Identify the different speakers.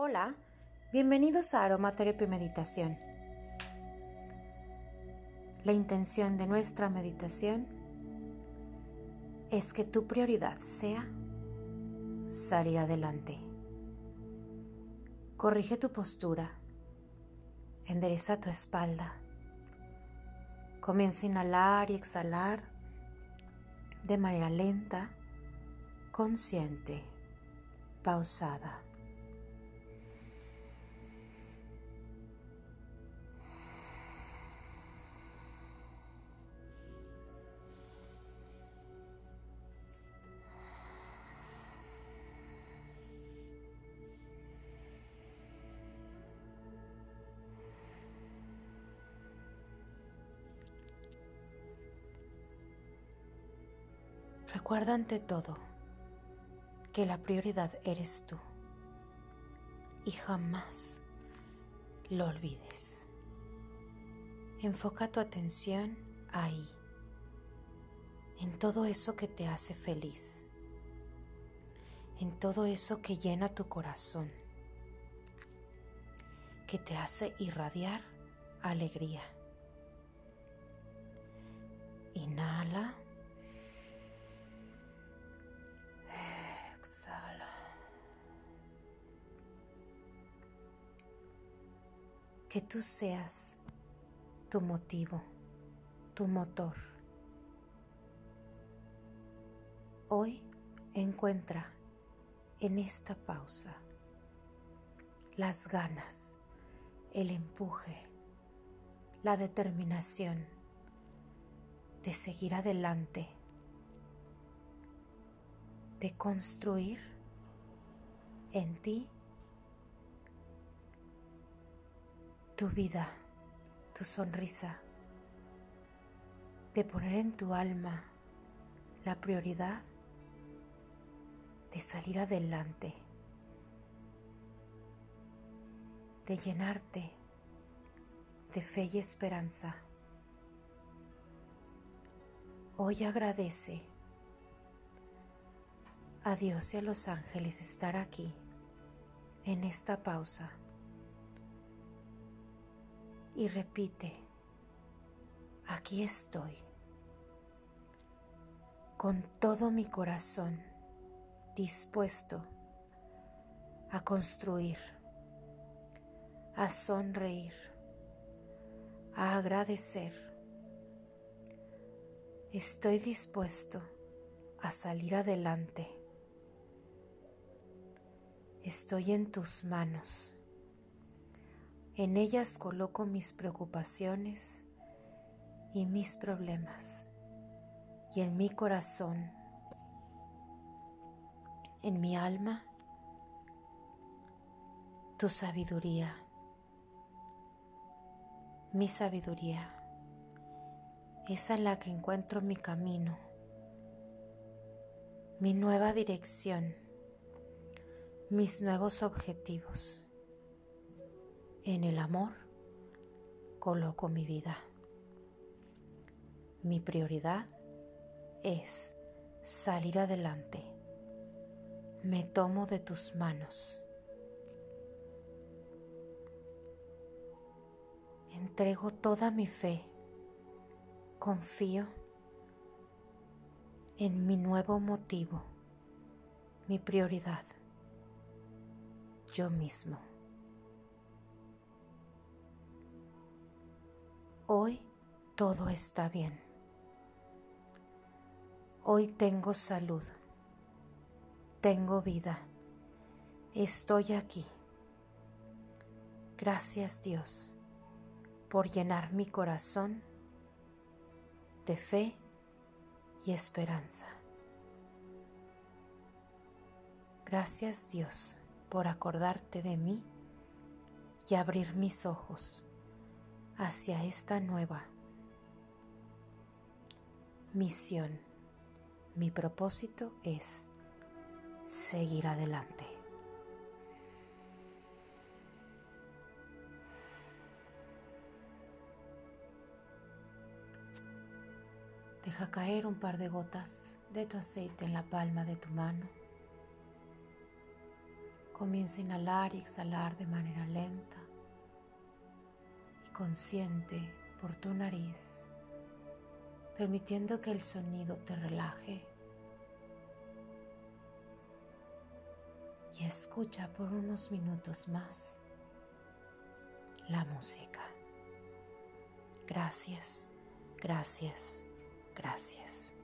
Speaker 1: Hola, bienvenidos a Aromaterapia Meditación. La intención de nuestra meditación es que tu prioridad sea salir adelante. Corrige tu postura, endereza tu espalda, comienza a inhalar y exhalar de manera lenta, consciente, pausada. Recuerda ante todo que la prioridad eres tú y jamás lo olvides. Enfoca tu atención ahí, en todo eso que te hace feliz, en todo eso que llena tu corazón, que te hace irradiar alegría. Inhala. Que tú seas tu motivo, tu motor. Hoy encuentra en esta pausa las ganas, el empuje, la determinación de seguir adelante, de construir en ti tu vida, tu sonrisa, de poner en tu alma la prioridad de salir adelante, de llenarte de fe y esperanza. Hoy agradece a Dios y a los ángeles estar aquí en esta pausa y repite, aquí estoy, con todo mi corazón dispuesto a construir, a sonreír, a agradecer. Estoy dispuesto a salir adelante. Estoy en tus manos. En ellas coloco mis preocupaciones y mis problemas. Y en mi corazón, en mi alma, tu sabiduría, mi sabiduría, esa en la que encuentro mi camino, mi nueva dirección, mis nuevos objetivos. En el amor coloco mi vida. Mi prioridad es salir adelante. Me tomo de tus manos. Entrego toda mi fe. Confío en mi nuevo motivo, mi prioridad, yo mismo. Hoy todo está bien. Hoy tengo salud. Tengo vida. Estoy aquí. Gracias Dios por llenar mi corazón de fe y esperanza. Gracias Dios por acordarte de mí y abrir mis ojos hacia esta nueva misión. Mi propósito es seguir adelante. Deja caer un par de gotas de tu aceite en la palma de tu mano. Comienza a inhalar y exhalar de manera lenta consciente por tu nariz, permitiendo que el sonido te relaje. Y escucha por unos minutos más la música. Gracias, gracias, gracias.